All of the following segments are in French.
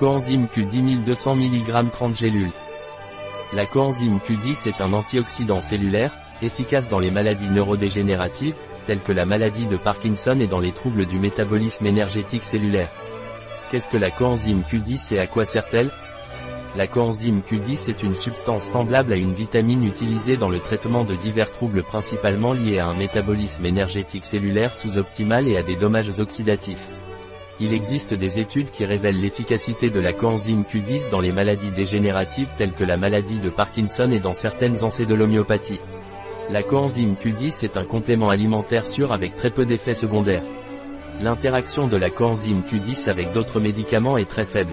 Coenzyme Q10 1200 mg 30 gélules. La coenzyme Q10 est un antioxydant cellulaire, efficace dans les maladies neurodégénératives, telles que la maladie de Parkinson et dans les troubles du métabolisme énergétique cellulaire. Qu'est-ce que la coenzyme Q10 et à quoi sert-elle? La coenzyme Q10 est une substance semblable à une vitamine utilisée dans le traitement de divers troubles principalement liés à un métabolisme énergétique cellulaire sous-optimal et à des dommages oxydatifs. Il existe des études qui révèlent l'efficacité de la coenzyme Q10 dans les maladies dégénératives telles que la maladie de Parkinson et dans certaines encédolomyopathies. La coenzyme Q10 est un complément alimentaire sûr avec très peu d'effets secondaires. L'interaction de la coenzyme Q10 avec d'autres médicaments est très faible.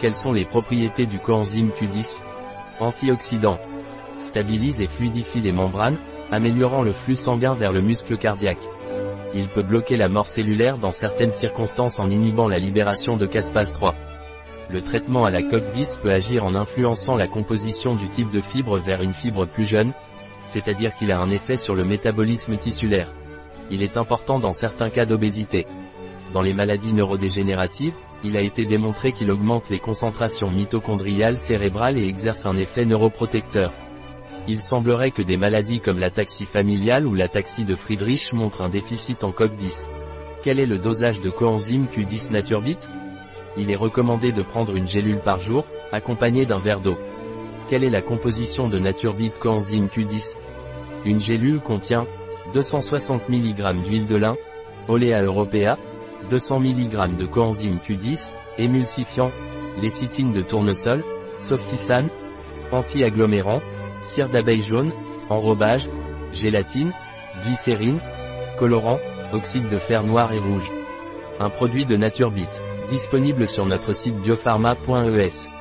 Quelles sont les propriétés du coenzyme Q10 Antioxydant. Stabilise et fluidifie les membranes, améliorant le flux sanguin vers le muscle cardiaque. Il peut bloquer la mort cellulaire dans certaines circonstances en inhibant la libération de caspase 3. Le traitement à la coque 10 peut agir en influençant la composition du type de fibre vers une fibre plus jeune, c'est-à-dire qu'il a un effet sur le métabolisme tissulaire. Il est important dans certains cas d'obésité. Dans les maladies neurodégénératives, il a été démontré qu'il augmente les concentrations mitochondriales cérébrales et exerce un effet neuroprotecteur. Il semblerait que des maladies comme l'ataxie familiale ou l'ataxie de Friedrich montrent un déficit en COQ10. Quel est le dosage de coenzyme Q10 Naturbit Il est recommandé de prendre une gélule par jour, accompagnée d'un verre d'eau. Quelle est la composition de Naturbit coenzyme Q10 Une gélule contient 260 mg d'huile de lin, Olea europea, 200 mg de coenzyme Q10, émulsifiant, lécithine de tournesol, softisane, anti-agglomérant, cire d'abeille jaune, enrobage, gélatine, glycérine, colorant, oxyde de fer noir et rouge. Un produit de Naturebit, disponible sur notre site biopharma.es.